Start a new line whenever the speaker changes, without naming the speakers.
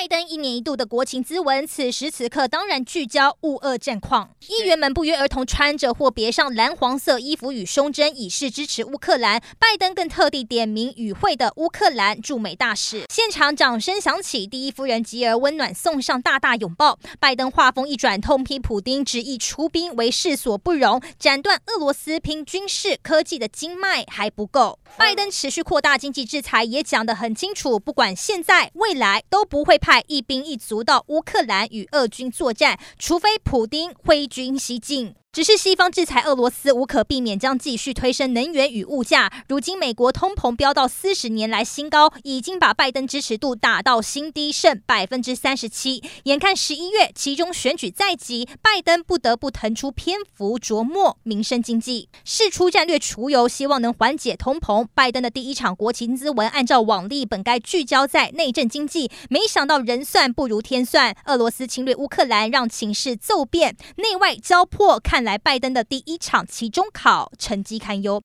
拜登一年一度的国情咨文，此时此刻当然聚焦乌俄战况。议员们不约而同穿着或别上蓝黄色衣服与胸针，以示支持乌克兰。拜登更特地点名与会的乌克兰驻美大使，现场掌声响起，第一夫人吉尔温暖送上大大拥抱。拜登话锋一转，痛批普丁执意出兵为世所不容，斩断俄罗斯拼军事科技的经脉还不够。拜登持续扩大经济制裁，也讲得很清楚，不管现在未来都不会派一兵一卒到乌克兰与俄军作战，除非普丁挥军西进。只是西方制裁俄罗斯无可避免，将继续推升能源与物价。如今美国通膨飙到四十年来新高，已经把拜登支持度打到新低，剩百分之三十七。眼看十一月其中选举在即，拜登不得不腾出篇幅琢磨民生经济，释出战略储油，希望能缓解通膨。拜登的第一场国情咨文，按照往例本该聚焦在内政经济，没想到人算不如天算，俄罗斯侵略乌克兰让情势骤变，内外交迫，看来拜登的第一场期中考成绩堪忧，